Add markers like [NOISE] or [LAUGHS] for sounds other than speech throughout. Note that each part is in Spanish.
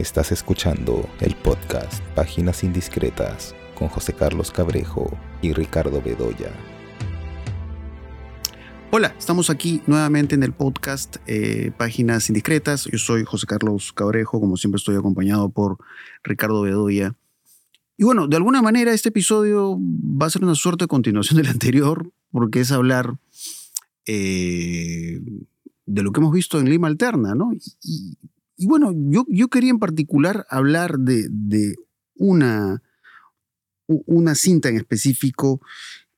Estás escuchando el podcast Páginas Indiscretas con José Carlos Cabrejo y Ricardo Bedoya. Hola, estamos aquí nuevamente en el podcast eh, Páginas Indiscretas. Yo soy José Carlos Cabrejo, como siempre estoy acompañado por Ricardo Bedoya. Y bueno, de alguna manera este episodio va a ser una suerte de continuación del anterior, porque es hablar eh, de lo que hemos visto en Lima Alterna, ¿no? Y, bueno, yo, yo, quería en particular hablar de, de, una, una cinta en específico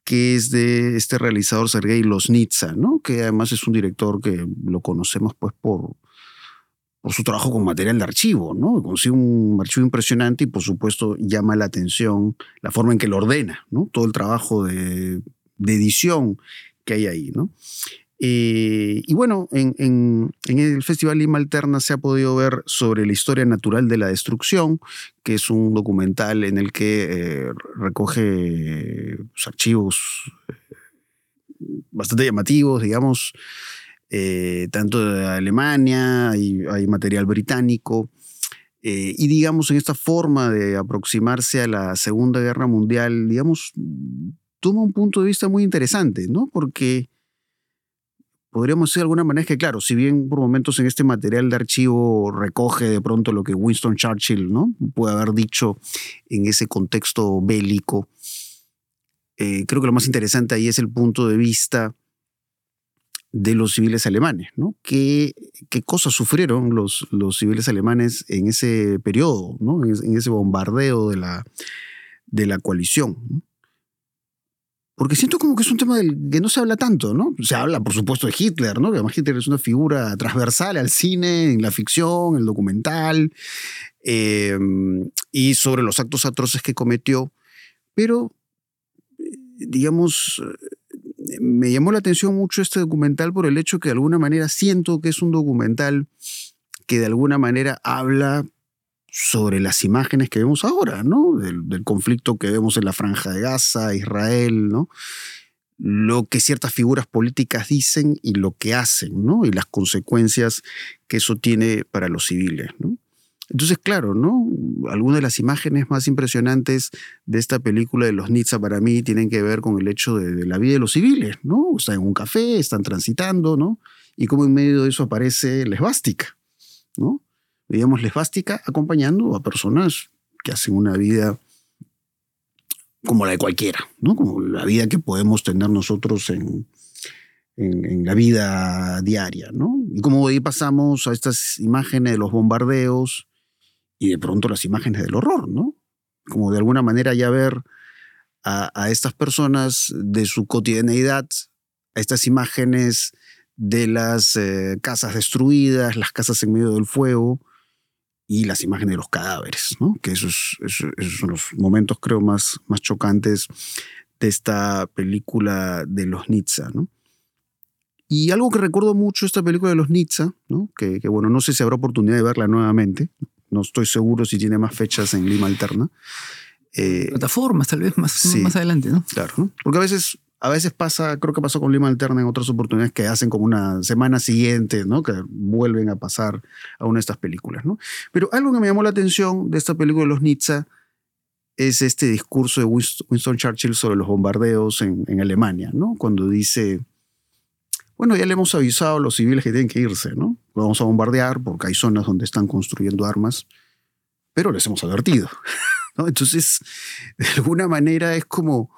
que es de este realizador Sergei Losnitsa, ¿no? que además es un director que lo conocemos pues por, por su trabajo con material de archivo, ¿no? Consigue un archivo impresionante y por supuesto llama la atención la forma en que lo ordena, ¿no? Todo el trabajo de, de edición que hay ahí, ¿no? Eh, y bueno, en, el Festival Lima Alterna se ha podido ver sobre la historia natural de la destrucción, que es un documental en el que eh, recoge pues, archivos eh, bastante llamativos, digamos, tanto de Alemania, hay material británico. y digamos, en esta forma de aproximarse a la Segunda Guerra Mundial, digamos, toma un punto de vista muy interesante, ¿no? Porque podríamos decir de alguna manera que, claro, si bien por momentos en este material de archivo recoge de pronto lo que Winston Churchill ¿no? puede haber dicho en ese contexto bélico, eh, creo que lo más interesante ahí es el punto de vista de los civiles alemanes, ¿no? ¿Qué, cosas sufrieron los, civiles alemanes en ese periodo, ¿no? en, ese bombardeo de la, coalición? Porque siento como que es un tema del que no se habla tanto, ¿no? Se habla, por supuesto, de Hitler, ¿no? Que además Hitler es una figura transversal al cine, en la ficción, el documental, em, y sobre los actos atroces que cometió. Pero, digamos, me llamó la atención mucho este documental por el hecho que de alguna manera siento que es un documental que de alguna manera habla sobre las imágenes que vemos ahora, ¿no? Del, conflicto que vemos en la franja de Gaza, Israel, ¿no? Lo que ciertas figuras políticas dicen y lo que hacen, ¿no? Y las consecuencias que eso tiene para los civiles, ¿no? Entonces, claro, ¿no? Algunas de las imágenes más impresionantes de esta película de los Nizza para mí tienen que ver con el hecho de, la vida de los civiles, ¿no? Están en un café, están transitando, ¿no? Y como en medio de eso aparece la esvástica, ¿no? Digamos, lesbástica, acompañando a personas que hacen una vida como la de cualquiera, ¿no? Como la vida que podemos tener nosotros en, en, la vida diaria, ¿no? Y como ahí pasamos a estas imágenes de los bombardeos y de pronto las imágenes del horror, ¿no? Como de alguna manera ya ver a, estas personas de su cotidianeidad, a estas imágenes de las eh, casas destruidas, las casas en medio del fuego, y las imágenes de los cadáveres, ¿no? que esos, son los momentos creo más, más chocantes de esta película de los Nizza. ¿no? Y algo que recuerdo mucho esta película de los Nizza, ¿no? Que, bueno, no sé si habrá oportunidad de verla nuevamente, no estoy seguro si tiene más fechas en Lima Alterna. Eh, Plataformas, tal vez más, más adelante, ¿no? Claro, ¿no? porque a veces a veces pasa, creo que pasó con Lima Alterna en otras oportunidades que hacen como una semana siguiente, ¿no? Que vuelven a pasar a una de estas películas, ¿no? Pero algo que me llamó la atención de esta película de los Nizza es este discurso de Winston Churchill sobre los bombardeos en, en Alemania, ¿no? Cuando dice, bueno, ya le hemos avisado a los civiles que tienen que irse, ¿no? vamos a bombardear porque hay zonas donde están construyendo armas, pero les hemos advertido, [LAUGHS] ¿no? Entonces, de alguna manera es como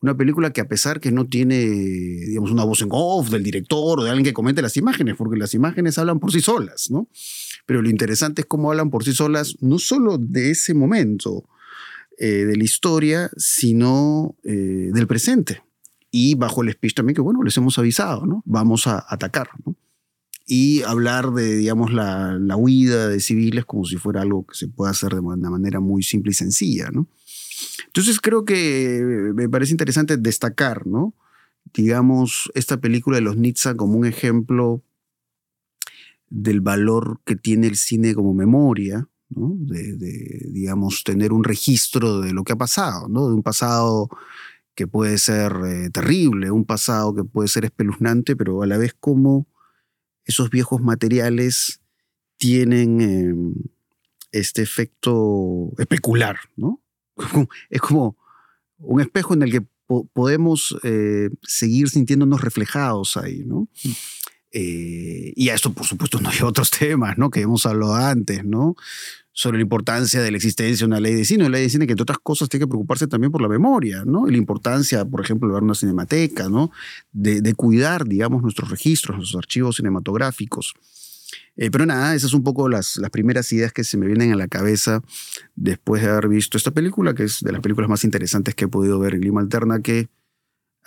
una película que a pesar que no tiene, digamos, una voz en off del director o de alguien que comente las imágenes, porque las imágenes hablan por sí solas, ¿no? Pero lo interesante es cómo hablan por sí solas, no solo de ese momento eh, de la historia, sino eh, del presente. Y bajo el speech también que, bueno, les hemos avisado, ¿no? Vamos a atacar, ¿no? Y hablar de, digamos, la, la huida de civiles como si fuera algo que se pueda hacer de una manera muy simple y sencilla, ¿no? Entonces creo que me parece interesante destacar, ¿no? Digamos, esta película de los Nizza como un ejemplo del valor que tiene el cine como memoria, ¿no? de, digamos, tener un registro de lo que ha pasado, ¿no? de un pasado que puede ser eh, terrible, un pasado que puede ser espeluznante, pero a la vez como esos viejos materiales tienen, em, este efecto especular, ¿no? Es como un espejo en el que podemos eh, seguir sintiéndonos reflejados ahí, ¿no? Eh, y a esto, por supuesto, no hay otros temas, ¿no? Que hemos hablado antes, ¿no? Sobre la importancia de la existencia de una ley de cine. Una ley de cine que, entre otras cosas, tiene que preocuparse también por la memoria, ¿no? Y la importancia, por ejemplo, de ver una cinemateca, ¿no? De, de cuidar, digamos, nuestros registros, nuestros archivos cinematográficos. Eh, pero nada, esas son un poco las, las primeras ideas que se me vienen a la cabeza después de haber visto esta película, que es de las películas más interesantes que he podido ver en Lima Alterna, que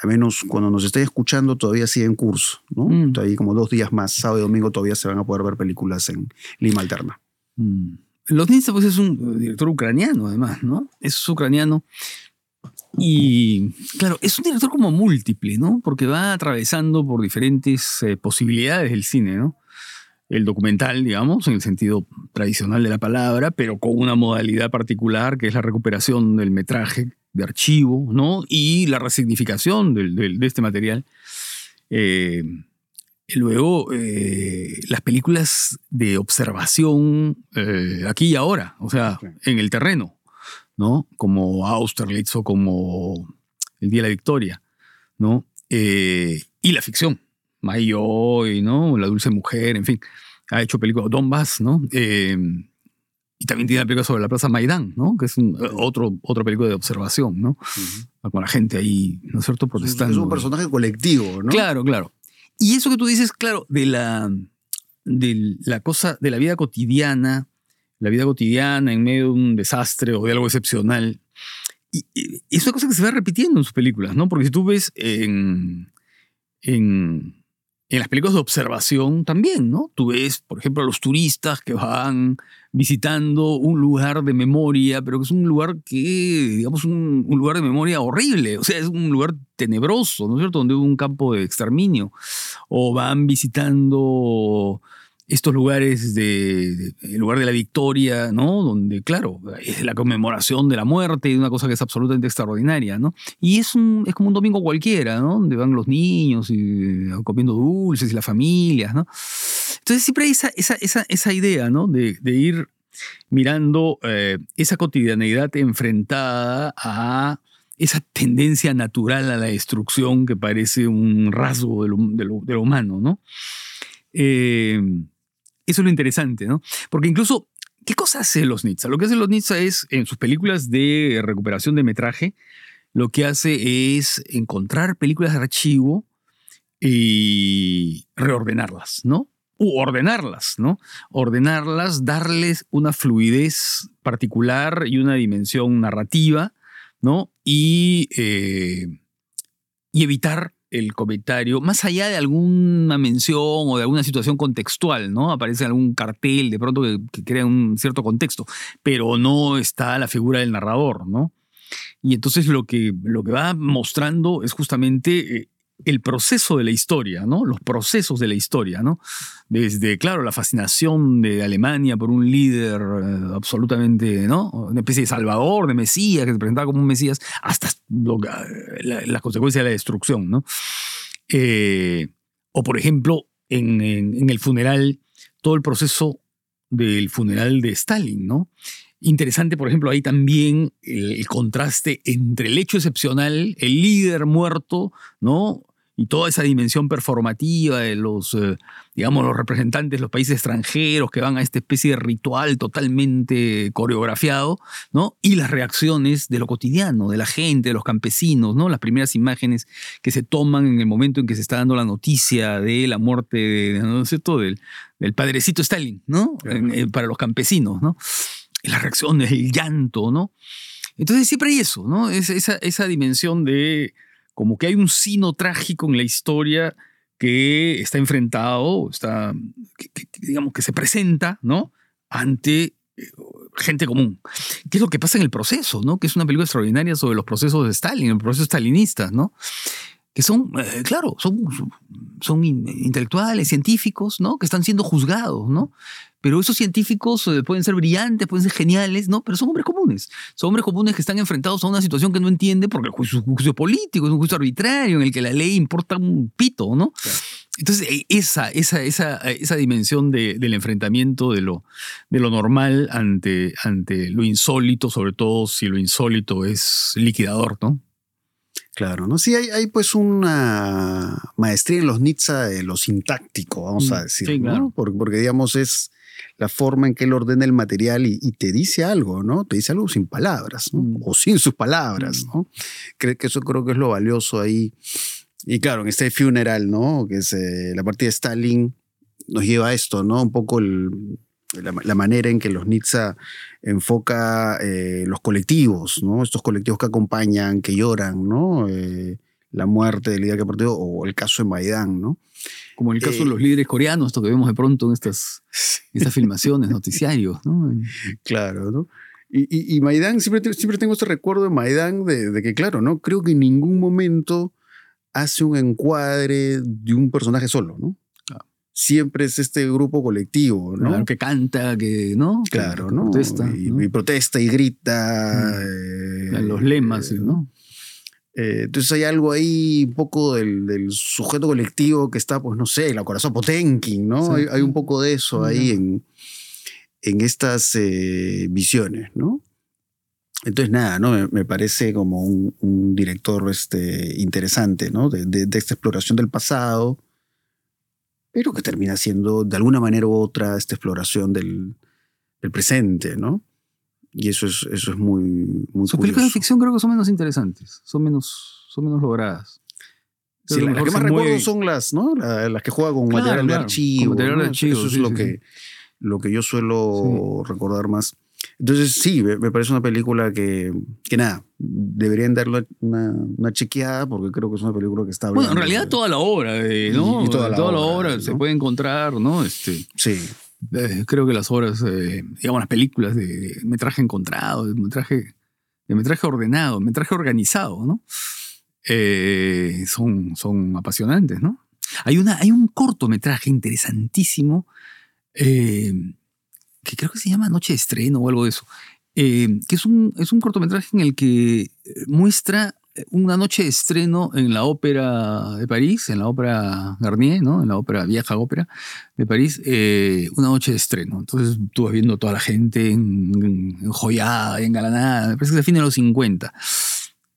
al menos cuando nos estén escuchando todavía sigue en curso. ¿no? Mm. Ahí como dos días más, sábado y domingo, todavía se van a poder ver películas en Lima Alterna. Mm. Los Nitsa, pues es un director ucraniano, además, ¿no? Es ucraniano. Y claro, es un director como múltiple, ¿no? Porque va atravesando por diferentes eh, posibilidades del cine, ¿no? El documental, digamos, en el sentido tradicional de la palabra, pero con una modalidad particular que es la recuperación del metraje de archivo, ¿no? Y la resignificación de este material. Eh, luego, eh, las películas de observación eh, aquí y ahora, o sea, en el terreno, ¿no? Como Austerlitz o como El Día de la Victoria, ¿no? y la ficción, Mayoy, ¿no? La dulce mujer, en fin. Ha hecho películas Donbass, ¿no? Eh, y también tiene la película sobre la Plaza Maidán, ¿no? Que es otro, otra película de observación, ¿no? Con la gente ahí, ¿no es cierto? Protestando. Es un personaje colectivo, ¿no? Claro, claro. Y eso que tú dices, claro, de la, de la cosa, de la vida cotidiana, la vida cotidiana en medio de un desastre o de algo excepcional. Y, es una cosa que se va repitiendo en sus películas, ¿no? Porque si tú ves en, en en las películas de observación también, ¿no? Tú ves, por ejemplo, a los turistas que van visitando un lugar de memoria, pero que es un lugar que, digamos, un, lugar de memoria horrible, o sea, es un lugar tenebroso, ¿no es cierto? Donde hubo un campo de exterminio. O van visitando estos lugares de, el lugar de la victoria, ¿no? Donde, claro, es la conmemoración de la muerte una cosa que es absolutamente extraordinaria, ¿no? Y es, un, es como un domingo cualquiera, ¿no? Donde van los niños y, comiendo dulces y las familias, ¿no? Entonces siempre hay esa, esa, esa, idea, ¿no? De, ir mirando eh, esa cotidianeidad enfrentada a esa tendencia natural a la destrucción que parece un rasgo de lo, de lo humano, ¿no? Eh, eso es lo interesante, ¿no? Porque incluso, ¿qué cosa hace los Nitsa? Lo que hace los Nitsa es, en sus películas de recuperación de metraje, lo que hace es encontrar películas de archivo y reordenarlas, ¿no? U ordenarlas, ¿no? Ordenarlas, darles una fluidez particular y una dimensión narrativa, ¿no? Y, eh, y evitar el comentario, más allá de alguna mención o de alguna situación contextual, ¿no? Aparece algún cartel de pronto que, crea un cierto contexto, pero no está la figura del narrador, ¿no? Y entonces lo que, lo que va mostrando es justamente eh, el proceso de la historia, ¿no? Los procesos de la historia, ¿no? Desde, claro, la fascinación de Alemania por un líder eh, absolutamente, ¿no? Una especie de salvador, de Mesías, que se presentaba como un Mesías, hasta las la, consecuencias de la destrucción, ¿no? Eh, o, por ejemplo, en, el funeral, todo el proceso del funeral de Stalin, ¿no? Interesante, por ejemplo, ahí también el, contraste entre el hecho excepcional, el líder muerto, ¿no? Y toda esa dimensión performativa de los, eh, digamos, los representantes de los países extranjeros que van a esta especie de ritual totalmente coreografiado, ¿no? Y las reacciones de lo cotidiano, de la gente, de los campesinos, ¿no? Las primeras imágenes que se toman en el momento en que se está dando la noticia de la muerte de, ¿no es cierto? Del, del, padrecito Stalin, ¿no? Eh, para los campesinos, ¿no? Las reacciones, el llanto, ¿no? Entonces siempre hay eso, ¿no? esa, esa dimensión de como que hay un sino trágico en la historia que está enfrentado, está, digamos que se presenta, ¿no? Ante eh, gente común. ¿Qué es lo que pasa en el proceso, ¿no? Que es una película extraordinaria sobre los procesos de Stalin, los procesos stalinistas, ¿no? Que son, eh, claro, son, son intelectuales, científicos, ¿no? Que están siendo juzgados, ¿no? Pero esos científicos eh, pueden ser brillantes, pueden ser geniales, ¿no? Pero son hombres comunes. Son hombres comunes que están enfrentados a una situación que no entiende porque el juicio, es un juicio político, es un juicio arbitrario en el que la ley importa un pito, ¿no? Entonces, e, esa, esa, esa, esa dimensión de- del enfrentamiento de lo, de lo normal ante, ante lo insólito, sobre todo si lo insólito es liquidador, ¿no? Claro, ¿no? Sí, hay, hay pues una maestría en los Nitsa de lo sintáctico, vamos a Mm, decir, sí, ¿no? Porque, porque, digamos es la forma en que él ordena el material y, y te dice algo, ¿no? Te dice algo sin palabras, ¿no? Mm. O sin sus palabras, Mm. ¿no? Creo que eso creo que es lo valioso ahí. Y claro, en este funeral, ¿no? Que es eh, la partida de Stalin, nos lleva a esto, ¿no? Un poco el- la, la manera en que los Nitsa enfoca eh, los colectivos, ¿no? Estos colectivos que acompañan, que lloran, ¿no? Eh, la muerte del líder que partido o el caso de Maidán, ¿no? Como en el caso Eh, de los líderes coreanos, esto que vemos de pronto en estas, estas filmaciones, noticiarios, ¿no? [LAUGHS] Claro, ¿no? Y, y, y Maidán, siempre, siempre tengo este recuerdo de Maidán de, de que, claro, ¿no? Creo que en ningún momento hace un encuadre de un personaje solo, ¿no? Siempre es este grupo colectivo, ¿no? Claro, que canta, que, ¿no? Claro, que ¿no? protesta, y, ¿no? y protesta y grita. Eh, Los lemas, eh, ¿no? Eh, entonces hay algo ahí un poco del, del sujeto colectivo que está, pues no sé, la corazón Potenkin, ¿no? Sí. Hay, hay un poco de eso ahí en, en estas visiones, ¿no? Entonces, nada, ¿no? Me, me parece como un, un director este, interesante, ¿no? De, de- de esta exploración del pasado, pero que termina siendo de alguna manera u otra esta exploración del, del presente, ¿no? Y eso es, eso es muy, muy Sus películas de ficción creo que son menos interesantes, son menos, son menos logradas. Sí, la- las mejor que más recuerdo mueve- son las, ¿no? La- las que juega con Claro, material de claro, archivo. con material de ¿no? archivo, Eso es sí, lo, sí, que, lo que yo suelo recordar más. Entonces, sí, me, parece una película que, que nada, deberían darle una, una chequeada porque creo que es una película que está hablando. Bueno, en realidad de- toda la obra, eh, ¿no? Y- y toda la obra, se ¿no? puede encontrar, ¿no? Este, Sí, eh, creo que las obras, eh, digamos, las películas de, de metraje encontrado, de metraje, de metraje ordenado, metraje organizado, ¿no? Eh, son, son apasionantes, ¿no? Hay, una, hay un cortometraje interesantísimo eh, que creo que se llama Noche de Estreno o algo de eso, eh, que es un, es un cortometraje en el que eh, muestra una noche de estreno en la ópera de París, en la ópera Garnier, ¿no? en la ópera vieja ópera de París, eh, una noche de estreno. Entonces tú vas viendo toda la gente en- en- engalanada, me parece que es a fines de los 50.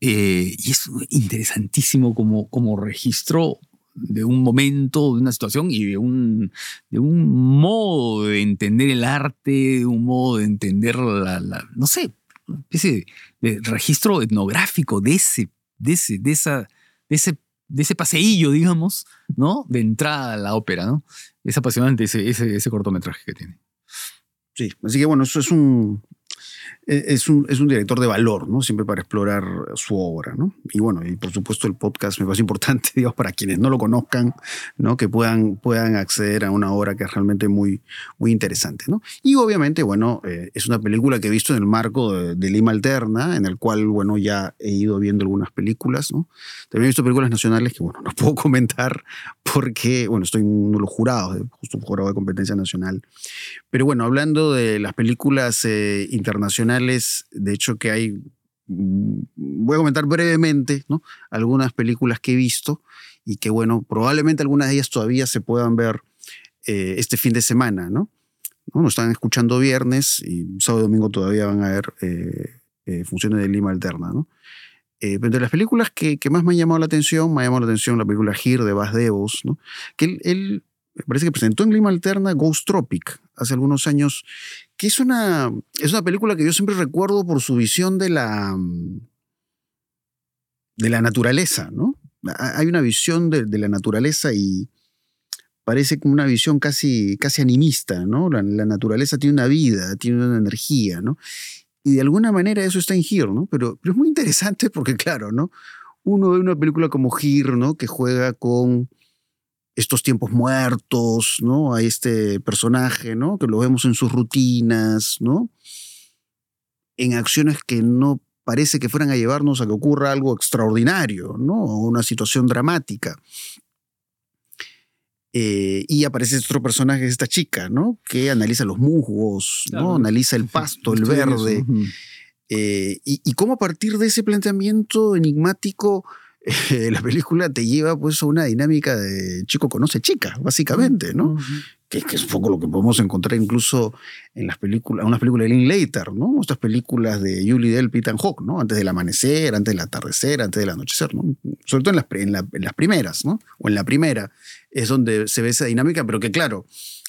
Eh, y es interesantísimo como, como registro de un momento, de una situación y de un, de un modo de entender el arte, de un modo de entender la, no sé, especie de, registro etnográfico de ese, de ese, de esa, de ese, de ese paseillo, digamos, ¿no? De entrada a la ópera, ¿no? Es apasionante ese, ese, ese cortometraje que tiene. sí. Así que bueno, eso es un, es un, es un director de valor, ¿no? Siempre para explorar su obra, ¿no? Y bueno, y por supuesto el podcast me parece importante, [LAUGHS] digamos, para quienes no lo conozcan, ¿no? Que puedan, puedan acceder a una obra que es realmente muy, muy interesante, ¿no? Y obviamente, bueno, eh, es una película que he visto en el marco de, de Lima Alterna, en el cual, bueno, ya he ido viendo algunas películas, ¿no? También he visto películas nacionales que, bueno, [LAUGHS] no puedo comentar porque, bueno, estoy en uno de los jurados, justo un jurado de competencia nacional. Pero bueno, hablando de las películas eh, internacionales, de hecho que hay, mm, voy a comentar brevemente, ¿no? Algunas películas que he visto y que, bueno, probablemente algunas de ellas todavía se puedan ver eh, este fin de semana, ¿no? ¿No? Nos están escuchando viernes y sábado y domingo todavía van a haber eh, eh, funciones de Lima Alterna, ¿no? Eh, de las películas que, que más me han llamado la atención, me ha llamado la atención la película Here de Bas Devos, ¿no? Que él, él me parece que presentó en Lima Alterna Ghost Tropic hace algunos años, que es una, es una película que yo siempre recuerdo por su visión de la, de la naturaleza, ¿no? Ha- Hay una visión de, la naturaleza y parece como una visión casi, casi animista, ¿no? La, naturaleza tiene una vida, tiene una energía, ¿no? Y de alguna manera eso está en Here, ¿no? Pero, es muy interesante porque, claro, ¿no? Uno ve una película como Here, ¿no? Que juega con estos tiempos muertos, ¿no? Hay este personaje, ¿no? Que lo vemos en sus rutinas, ¿no? En acciones que no parece que fueran a llevarnos a que ocurra algo extraordinario, ¿no? O una situación dramática. Eh, y aparece este otro personaje, esta chica, ¿no? Que analiza los musgos. Analiza el pasto, el [LAUGHS] verde. Eh, y, y cómo a partir de ese planteamiento enigmático eh, [LAUGHS] la película te lleva pues a una dinámica de chico conoce chica, básicamente, ¿no? Que, que, es un poco lo que podemos encontrar incluso en las películas, unas películas de Linklater, ¿no? Estas películas de Julie Delp y Ethan Hawke, ¿no? Antes del amanecer, antes del atardecer, antes del anochecer, ¿no? Sobre todo en las, en, la, en las primeras, ¿no? O en la primera es donde se ve esa dinámica, pero que claro,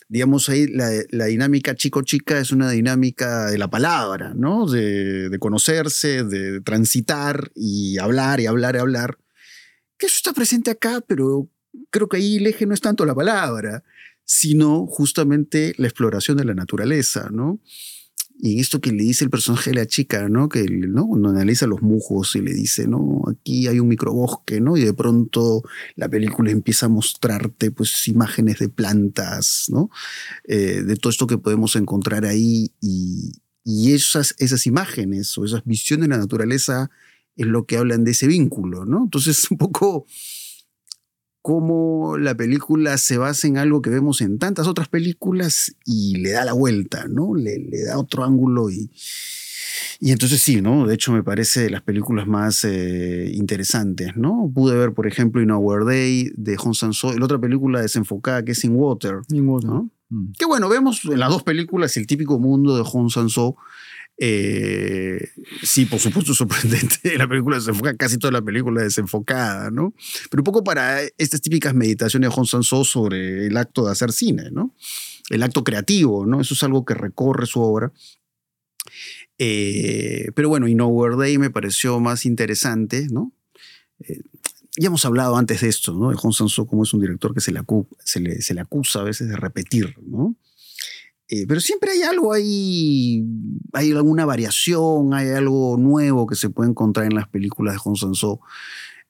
digamos ahí la, la dinámica chico-chica es una dinámica de la palabra, ¿no? De, de, conocerse, de transitar y hablar y hablar y hablar. Que eso está presente acá, pero creo que ahí el eje no es tanto la palabra, sino justamente la exploración de la naturaleza, ¿no? Y esto que le dice el personaje de la chica, ¿no? Que ¿no? cuando analiza los mujos y le dice, no, aquí hay un microbosque, ¿no? Y de pronto la película empieza a mostrarte, pues, imágenes de plantas, ¿no? Eh, de todo esto que podemos encontrar ahí y, y esas, esas imágenes o esas visiones de la naturaleza es lo que hablan de ese vínculo, ¿no? Entonces, [LAUGHS] un poco cómo la película se basa en algo que vemos en tantas otras películas y le da la vuelta, ¿no? Le, le da otro ángulo y, y entonces sí, ¿no? De hecho me parece de las películas más eh, interesantes, ¿no? Pude ver, por ejemplo, In Our Day de Hong Sang-soo, la otra película desenfocada que es In Water. In Water. ¿no? Mm. Que bueno, vemos en las dos películas el típico mundo de Hong Sang-soo eh, sí, por supuesto, sorprendente. [LAUGHS] La película desenfoca, casi toda la película desenfocada, ¿no? Pero un poco para estas típicas meditaciones de Hong Sang-soo sobre el acto de hacer cine, ¿no? El acto creativo, ¿no? Eso es algo que recorre su obra. Eh, pero bueno, In Over Day me pareció más interesante, ¿no? Eh, ya hemos hablado antes de esto, ¿no? De Hong Sang-soo como es un director que se se, se le acusa a veces de repetir, ¿no? Eh, pero siempre hay algo ahí, hay alguna variación, hay algo nuevo que se puede encontrar en las películas de Hong Sang-soo.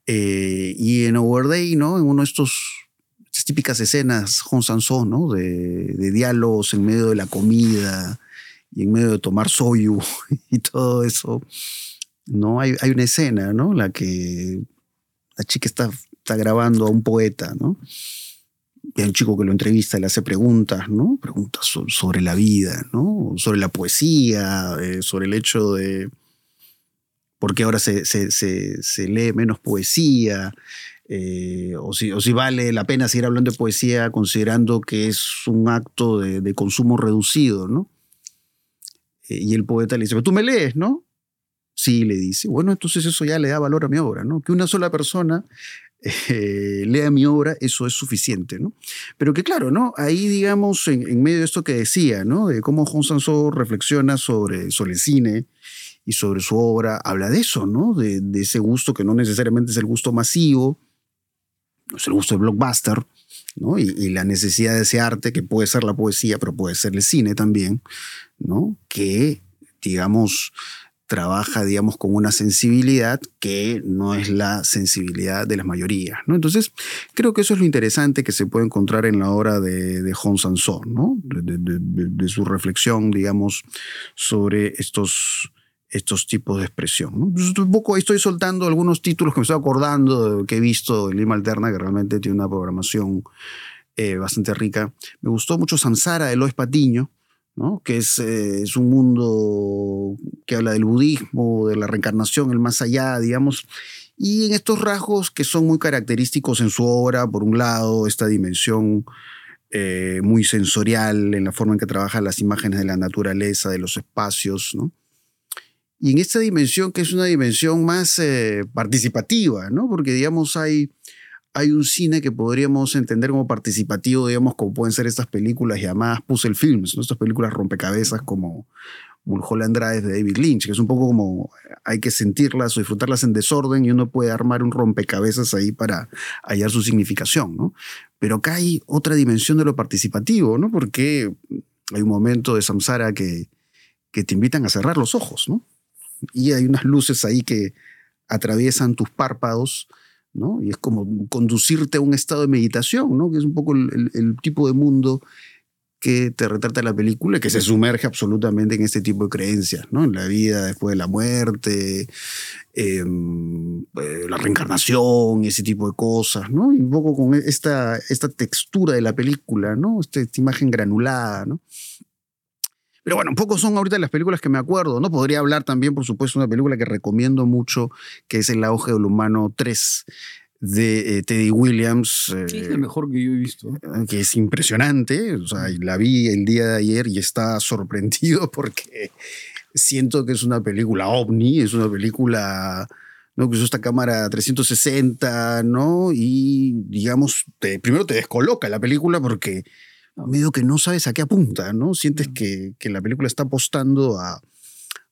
Eh, y en Over Day, ¿no? En uno de estos estas típicas escenas Hong Sang-soo, ¿no? De, de, diálogos en medio de la comida y en medio de tomar soyu [LAUGHS] y todo eso. ¿no? Hay, hay una escena, ¿no? La que la chica está, está grabando a un poeta, ¿no? Un chico que lo entrevista le hace preguntas, ¿no? Preguntas sobre la vida, ¿no? Sobre la poesía, eh, sobre el hecho de por qué ahora se, se, se, se lee menos poesía, eh, o, si, o, si, vale la pena seguir hablando de poesía considerando que es un acto de, de consumo reducido, ¿no? Eh, y el poeta le dice, pero tú me lees, ¿no? Sí, le dice. Bueno, entonces eso ya le da valor a mi obra, ¿no? Que una sola persona eh, lea mi obra, eso es suficiente, ¿no? Pero que claro, ¿no? Ahí, digamos, en, en medio de esto que decía, ¿no? De cómo Hong Sang-soo reflexiona sobre, sobre el cine y sobre su obra, habla de eso, ¿no? De, de, ese gusto que no necesariamente es el gusto masivo, es el gusto de blockbuster, ¿no? Y, y la necesidad de ese arte, que puede ser la poesía, pero puede ser el cine también, ¿no? Que, digamos, trabaja, digamos, con una sensibilidad que no es la sensibilidad de las mayorías, ¿no? Entonces, creo que eso es lo interesante que se puede encontrar en la obra de, de Hong Sang-soo, ¿no? De, su reflexión, digamos, sobre estos, estos tipos de expresión. un poco estoy soltando algunos títulos que me estoy acordando que he visto en Lima Alterna, que realmente tiene una programación eh, bastante rica. Me gustó mucho Samsara de Lois Patiño, que es, eh, es, un mundo que habla del budismo, de la reencarnación, el más allá, digamos, y en estos rasgos que son muy característicos en su obra, por un lado, esta dimensión eh, muy sensorial en la forma en que trabaja las imágenes de la naturaleza, de los espacios, ¿no? Y en esta dimensión que es una dimensión más eh, participativa, ¿no? Porque, digamos, hay hay un cine que podríamos entender como participativo, digamos, como pueden ser estas películas llamadas puzzle films, ¿no? estas películas rompecabezas como Mulholland Drive de David Lynch, que es un poco como hay que sentirlas o disfrutarlas en desorden y uno puede armar un rompecabezas ahí para hallar su significación, ¿no? Pero acá hay otra dimensión de lo participativo, ¿no? Porque hay un momento de Samsara que, que te invitan a cerrar los ojos, ¿no? Y hay unas luces ahí que atraviesan tus párpados, ¿no? Y es como conducirte a un estado de meditación, ¿no? Que es un poco el, tipo de mundo que te retrata la película, que se sumerge absolutamente en este tipo de creencias, ¿no? En la vida después de la muerte, eh, la reencarnación, ese tipo de cosas, ¿no? Y un poco con esta, esta textura de la película, ¿no? Esta, esta imagen granulada, ¿no? Pero bueno, pocos son ahorita las películas que me acuerdo, ¿no? Podría hablar también, por supuesto, de una película que recomiendo mucho, que es El auge del humano 3 de eh, Teddy Williams. Sí, es el mejor que yo he visto. eh, que es impresionante. O sea, la vi el día de ayer y está [LAUGHS] sorprendido porque siento que es una película ovni, es una película ¿no? que usa esta cámara 360, ¿no? Y digamos, te- primero te descoloca la película porque medio que no sabes a qué apunta, ¿no? Sientes que, que la película está apostando a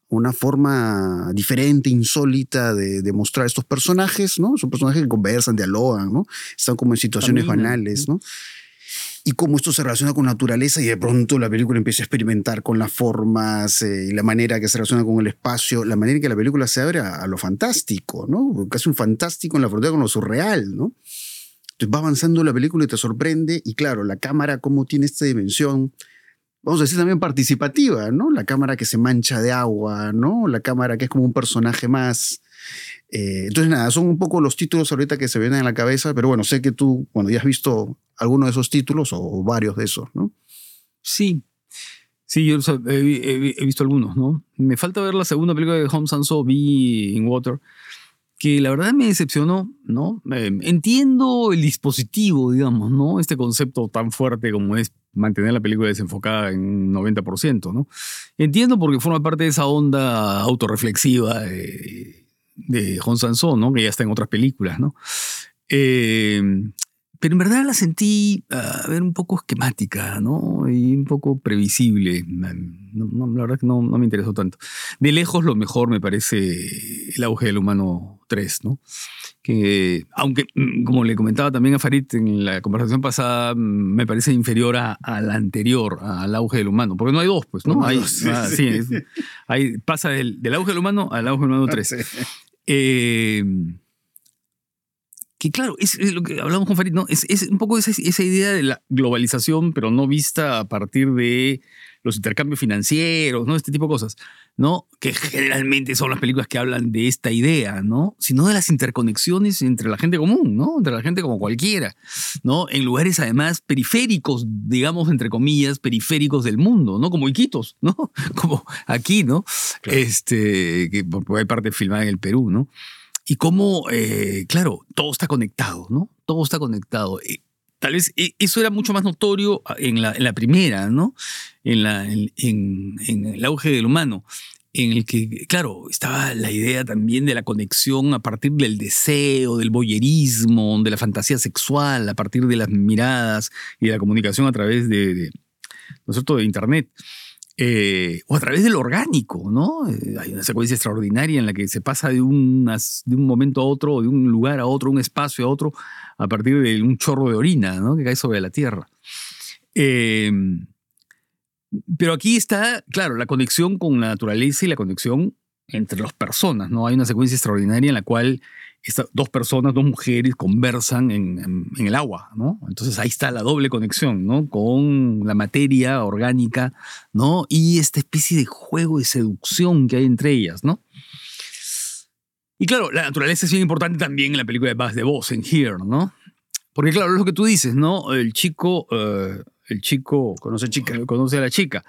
una forma diferente, insólita de, de mostrar estos personajes, ¿no? Son personajes que conversan, dialogan, ¿no? Están como en situaciones Caminan, banales, ¿no? Y cómo esto se relaciona con naturaleza y de pronto la película empieza a experimentar con las formas eh, y la manera que se relaciona con el espacio, la manera en que la película se abre a, a lo fantástico, ¿no? Casi un fantástico en la frontera con lo surreal, ¿no? Va avanzando la película y te sorprende y claro, la cámara cómo tiene esta dimensión, vamos a decir también participativa, ¿no? La cámara que se mancha de agua, ¿no? La cámara que es como un personaje más. Eh, entonces, nada, son un poco los títulos ahorita que se vienen a la cabeza, pero bueno, sé que tú, cuando ya has visto alguno de esos títulos o varios de esos, ¿no? Sí. Sí, yo he, visto algunos, ¿no? Me falta ver la segunda película de Home Sanso, vi in Water, que la verdad me decepcionó, ¿no? Eh, entiendo el dispositivo, digamos, ¿no? Este concepto tan fuerte como es mantener la película desenfocada en un 90%, ¿no? Entiendo porque forma parte de esa onda autorreflexiva de, de Sanso, ¿no? Que ya está en otras películas, ¿no? Eh, pero en verdad la sentí, a ver, un poco esquemática, ¿no? Y un poco previsible. No, no, la verdad que no, no me interesó tanto. De lejos lo mejor me parece el auge del humano 3, ¿no? Que, aunque, mm, como le comentaba también a Farid en la conversación pasada, mm, me parece inferior a, a la anterior, al auge del humano. Porque no hay dos, pues, ¿no? Hay sí, ah, sí. sí, es- hay- pasa del, del auge del humano al auge del humano 3. [LAUGHS] Sí. Eh, que claro, es, es lo que hablamos con Farid, ¿no? Es, es un poco esa, esa idea de la globalización, pero no vista a partir de los intercambios financieros, ¿no? Este tipo de cosas, ¿no? Que generalmente son las películas que hablan de esta idea, ¿no? Sino de las interconexiones entre la gente común, ¿no? Entre la gente como cualquiera, ¿no? En lugares además periféricos, digamos, entre comillas, periféricos del mundo, ¿no? Como Iquitos, [LAUGHS] ¿no? Como aquí, ¿no? Este, que hay parte filmada en el Perú, ¿no? Y cómo, eh, claro, todo está conectado, ¿no? Todo está conectado. Eh, Tal vez eh, eso era mucho más notorio en la, en la primera, ¿no? En, la, en, el auge del humano, en el que, claro, estaba la idea también de la conexión a partir del deseo, del boyerismo, de la fantasía sexual, a partir de las miradas y de la comunicación a través de, ¿no es cierto?, de Internet. Eh, o a través del orgánico, ¿no? Eh, hay una secuencia extraordinaria en la que se pasa de, de un momento a otro, de un lugar a otro, un espacio a otro, a partir de un chorro de orina, ¿no? Que cae sobre la tierra. Eh, pero aquí está, claro, la conexión con la naturaleza y la conexión entre las personas, ¿no? Hay una secuencia extraordinaria en la cual estas dos personas, dos mujeres, conversan en, el agua, ¿no? Entonces ahí está la doble conexión, ¿no? Con la materia orgánica, ¿no? Y esta especie de juego de seducción que hay entre ellas, ¿no? Y claro, la naturaleza es bien importante también en la película de Buzz de Voz, en Here, ¿no? Porque claro, es lo que tú dices, ¿no? El chico, eh, el chico Conoce chica. eh, conoce a la chica.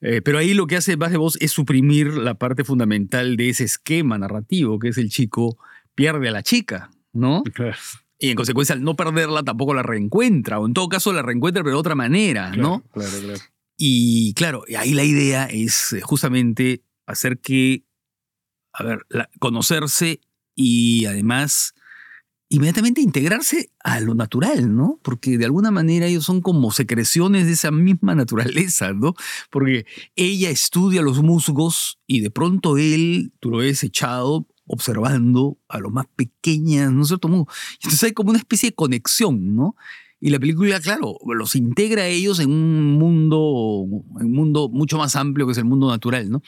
Eh, pero ahí lo que hace Buzz de Voz es suprimir la parte fundamental de ese esquema narrativo, que es el chico pierde a la chica, ¿no? Y en consecuencia, al no perderla, tampoco la reencuentra, o en todo caso la reencuentra, pero de otra manera, ¿no? Claro, claro. Y claro, ahí la idea es eh, justamente hacer que, a ver, la- conocerse y además inmediatamente integrarse a lo natural, ¿no? Porque de alguna manera ellos son como secreciones de esa misma naturaleza, ¿no? Porque ella estudia los musgos y de pronto él, tú lo ves echado observando a los más pequeñas, ¿no es cierto? Entonces hay como una especie de conexión, ¿no? Y la película, claro, los integra a ellos en un mundo, un mundo mucho más amplio que es el mundo natural, ¿no?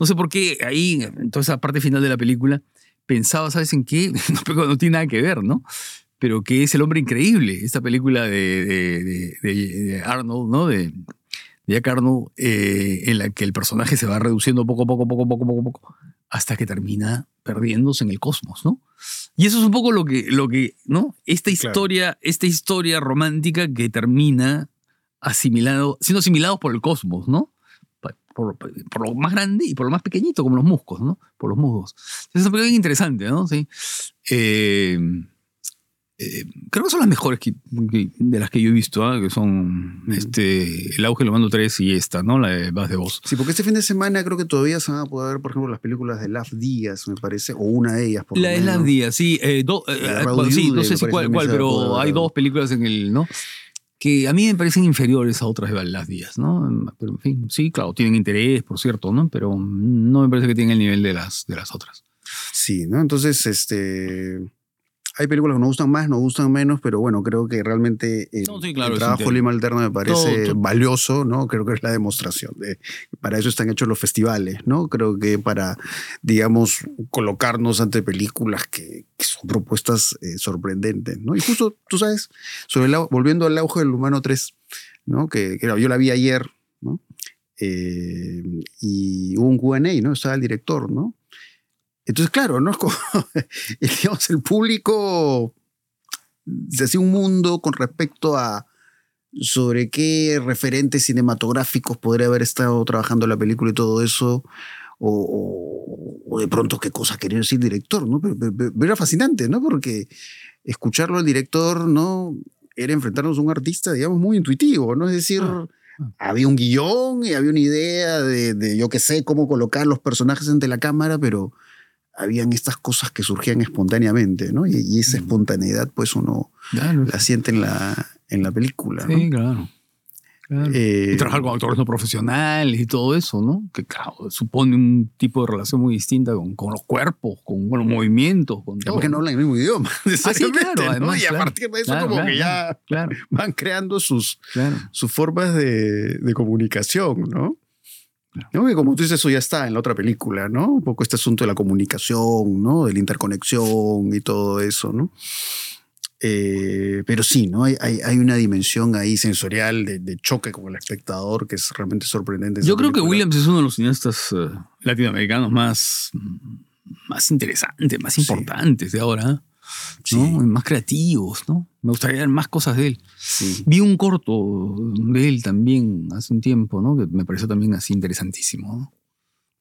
No sé por qué ahí, en toda esa parte final de la película, pensaba, ¿sabes en qué? [LAUGHS] No, no tiene nada que ver, ¿no? Pero que es El Hombre Increíble, esta película de, de- de- de- Arnold, ¿no? De, Jack Arnold, eh, en la que el personaje se va reduciendo poco poco, poco poco, poco poco, hasta que termina perdiéndose en el cosmos, ¿no? Y eso es un poco lo que, lo que ¿no? Esta Claro. historia, esta historia romántica que termina asimilado, siendo asimilados por el cosmos, ¿no? Por, por lo más grande y por lo más pequeñito, como los muscos, ¿no? Por los musgos. Entonces, es película bien interesante, ¿no? Sí. Eh, eh, creo que son las mejores que- que- de las que yo he visto, ¿ah? que son este, El auge lo mando 3 y esta, ¿no? La de Vas de Voz. Sí, porque este fin de semana creo que todavía se van a poder ver, por ejemplo, las películas de Love Díaz, me parece, o una de ellas, por La de. Las Díaz, sí. eh, do- eh, eh, sí, Yude, no sé si cuál, cuál, pero poder hay dos películas en el, ¿no? Que a mí me parecen inferiores a otras de Las Díaz, ¿no? Pero en fin, sí, claro, tienen interés, por cierto, ¿no? Pero no me parece que tienen el nivel de las, de las otras. Sí, ¿no? Entonces, este. Hay películas que nos gustan más, nos gustan menos, pero bueno, creo que realmente el, No, sí, claro, el trabajo Lima Alterna me parece Todo, todo. valioso, ¿no? Creo que es la demostración. De, para eso están hechos los festivales, ¿no? Creo que para, digamos, colocarnos ante películas que, que son propuestas eh, sorprendentes, ¿no? Y justo, tú sabes, sobre el, au- volviendo al auge del humano 3, ¿no? Que, que yo la vi ayer, ¿no? Eh, y hubo un QA, ¿no? Estaba el director, ¿no? Entonces, claro, ¿no? [LAUGHS] Como, digamos, el público se hacía un mundo con respecto a sobre qué referentes cinematográficos podría haber estado trabajando la película y todo eso, o, o- o de pronto qué cosas quería decir el director, ¿no? Pero, pero- pero era fascinante, ¿no? Porque escucharlo al director, ¿no? Era enfrentarnos a un artista, digamos, muy intuitivo, ¿no? Es decir, Ah, ah. había un guion y había una idea de, de, yo qué sé, cómo colocar los personajes ante la cámara, pero habían estas cosas que surgían espontáneamente, ¿no? Y, y esa espontaneidad, pues uno Claro. la siente en la, en la película, ¿no? Sí, claro. Claro. Eh, y trabajar con actores no profesionales y todo eso, ¿no? Que claro, supone un tipo de relación muy distinta con, con los cuerpos, con, con los movimientos, con todo. Además que no hablan el mismo idioma. [LAUGHS] Ah, claro, ¿no? además, y a partir de eso como que ya van creando sus, sus formas de, de comunicación, ¿no? ¿No? Que como tú dices, eso ya está en la otra película, ¿no? Un poco este asunto de la comunicación, ¿no? De la interconexión y todo eso, ¿no? Eh, pero sí, ¿no? Hay, hay, hay una dimensión ahí sensorial de, de choque con el espectador que es realmente sorprendente. en Yo creo que película. Williams es uno de los cineastas eh, latinoamericanos más, más interesantes, más Sí. importantes de ahora. Sí, ¿no? Más creativos, ¿no? Me gustaría ver más cosas de él. sí. Vi un corto de él también hace un tiempo, ¿no? Que me pareció también así interesantísimo, ¿no?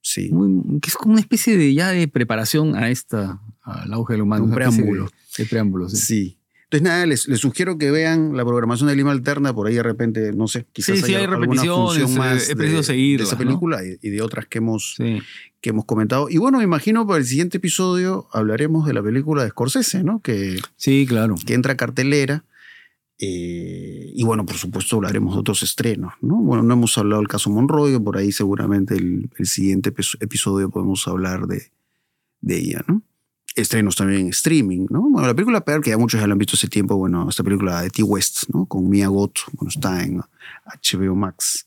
sí. Muy- que es como una especie de ya de preparación a esta, al auge del humano. Un preámbulo. De, de preámbulo, sí. Sí. Entonces, nada, les, les sugiero que vean la programación de Lima Alterna, por ahí de repente, no sé, quizás Sí, sí, haya hay alguna repeticiones, eh, más he de, seguirlas, de esa película y, y de otras que hemos, Sí. que hemos comentado. Y bueno, me imagino para el siguiente episodio hablaremos de la película de Scorsese, ¿no? Que, Sí, claro. que entra a cartelera. eh, y bueno, por supuesto hablaremos de otros estrenos, ¿no? Bueno, no hemos hablado del caso Monroy, por ahí seguramente el, el siguiente epi- episodio podemos hablar de, de ella, ¿no? Estrenos también en streaming, ¿no? Bueno, la película peor, que ya muchos ya la han visto hace tiempo, bueno, esta película de T. West, ¿no? Con Mia Goth, bueno, está en HBO Max.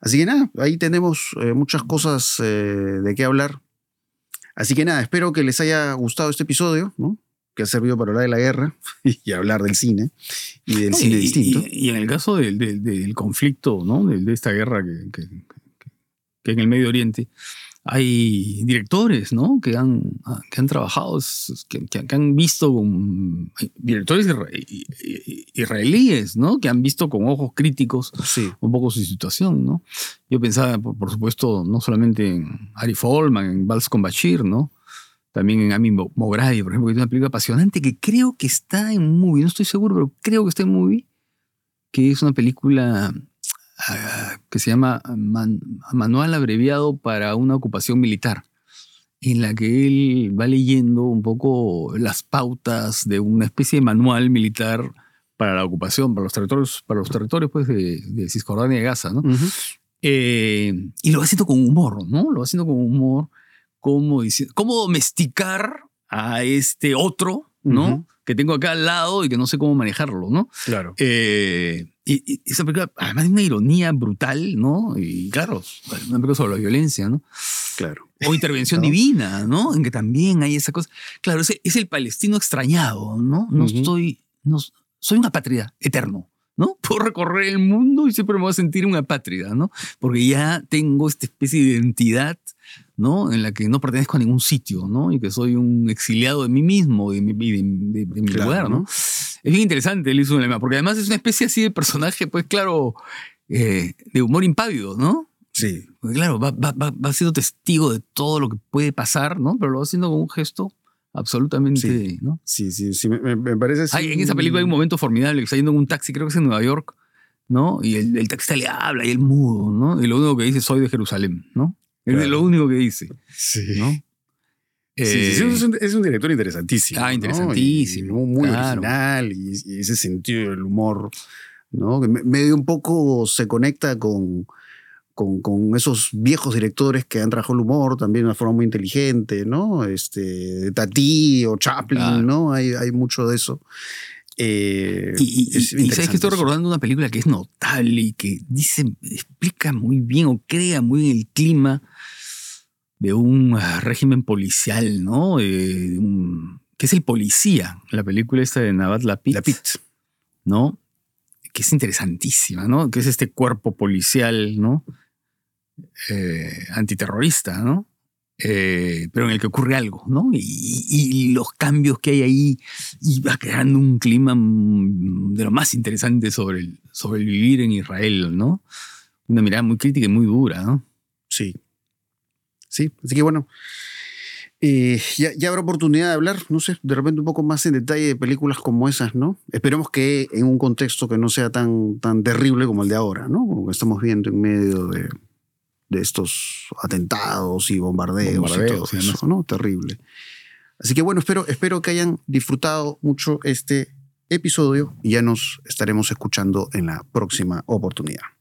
Así que nada, ahí tenemos eh, muchas cosas eh, de qué hablar. Así que nada, espero que les haya gustado este episodio, ¿no? Que ha servido para hablar de la guerra [LAUGHS] y hablar del cine y del No, cine y, distinto. y- y en el caso del, del- del conflicto, ¿no? De, de esta guerra que- que- que en el Medio Oriente, hay directores, ¿no? Que han, ah, que han trabajado, que, que- han visto con hay directores israelíes, ¿no? Que han visto con ojos críticos Sí, un poco su situación, ¿no? Yo pensaba, por, por supuesto, no solamente en Ari Folman, en Vals con Bashir, ¿no? También en Ami Mo- Mograhi, por ejemplo, que es una película apasionante que creo que está en movie, no estoy seguro, pero creo que está en movie, que es una película ah, que se llama Man- Manual Abreviado para una ocupación militar, en la que él va leyendo un poco las pautas de una especie de manual militar para la ocupación, para los territorios, para los territorios pues, de, de Cisjordania y de Gaza, ¿no? Ujú. Eh, y lo va haciendo con humor, ¿no? Lo va haciendo con humor, dice, cómo domesticar a este otro, ¿no? Ujú. Que tengo acá al lado y que no sé cómo manejarlo, ¿no? claro. Eh, y, y esa película, además de una ironía brutal, ¿no? Y claro, una película sobre la violencia, ¿no? Claro. O intervención ¿No? divina, ¿no? En que también hay esa cosa. Claro, es, es el palestino extrañado, ¿no? No Ujú. estoy, no, soy una patria eterno, ¿no? [LAUGHS] Puedo recorrer el mundo y siempre me voy a sentir una patria, ¿no? Porque ya tengo esta especie de identidad, ¿no? En la que no pertenezco a ningún sitio, ¿no? Y que soy un exiliado de mí mismo, de mi, de, de- de mi Claro, lugar, ¿no? ¿no? Es bien interesante el Isu Lema, porque además es una especie así de personaje, pues claro, eh, de humor impávido, ¿no? Sí. Porque claro, va, va, va, va siendo testigo de todo lo que puede pasar, ¿no? Pero lo va haciendo con un gesto absolutamente, Sí. ¿no? Sí, sí, sí, me, parece así. Hay- en esa película hay un momento formidable que está yendo en un taxi, creo que es en Nueva York, ¿no? Y el, el taxista le habla y él mudo, ¿no? Y lo único que dice soy de Jerusalén, ¿no? Es lo único que dice, Sí. ¿no? Sí, sí, sí, Eh, es, un, es un director interesantísimo. Ah, ¿no? interesantísimo, Y muy claro. original y, y ese sentido del humor, ¿no? Que me- medio un poco se conecta con, con, con esos viejos directores que han trabajado el humor también de una forma muy inteligente, ¿no? Este, Tati o Chaplin, Claro. ¿no? Hay, hay mucho de eso. Eh, Y, y- es y- sabes que estoy recordando una película que es notable y que dice, explica muy bien o crea muy bien el clima de un ah, régimen policial, ¿no? Eh, un- que es el policía, la película esta de Navat Lapid, La Pit. ¿no? Que es interesantísima, ¿no? Que es este cuerpo policial, ¿no? Eh, antiterrorista, ¿no? Eh, pero en el que ocurre algo, ¿no? Y, y los cambios que hay ahí y va creando un clima mm, de lo más interesante sobre el, sobre el vivir en Israel, ¿no? Una mirada muy crítica y muy dura, ¿no? Sí. Sí, así que bueno. eh, ya, ya habrá oportunidad de hablar, no sé, de repente un poco más en detalle de películas como esas, ¿no? Esperemos que en un contexto que no sea tan, tan terrible como el de ahora, ¿no? Como que estamos viendo en medio de, de estos atentados y bombardeos, y todo y eso, ¿no? Terrible. Así que bueno, espero, espero que hayan disfrutado mucho este episodio y ya nos estaremos escuchando en la próxima oportunidad.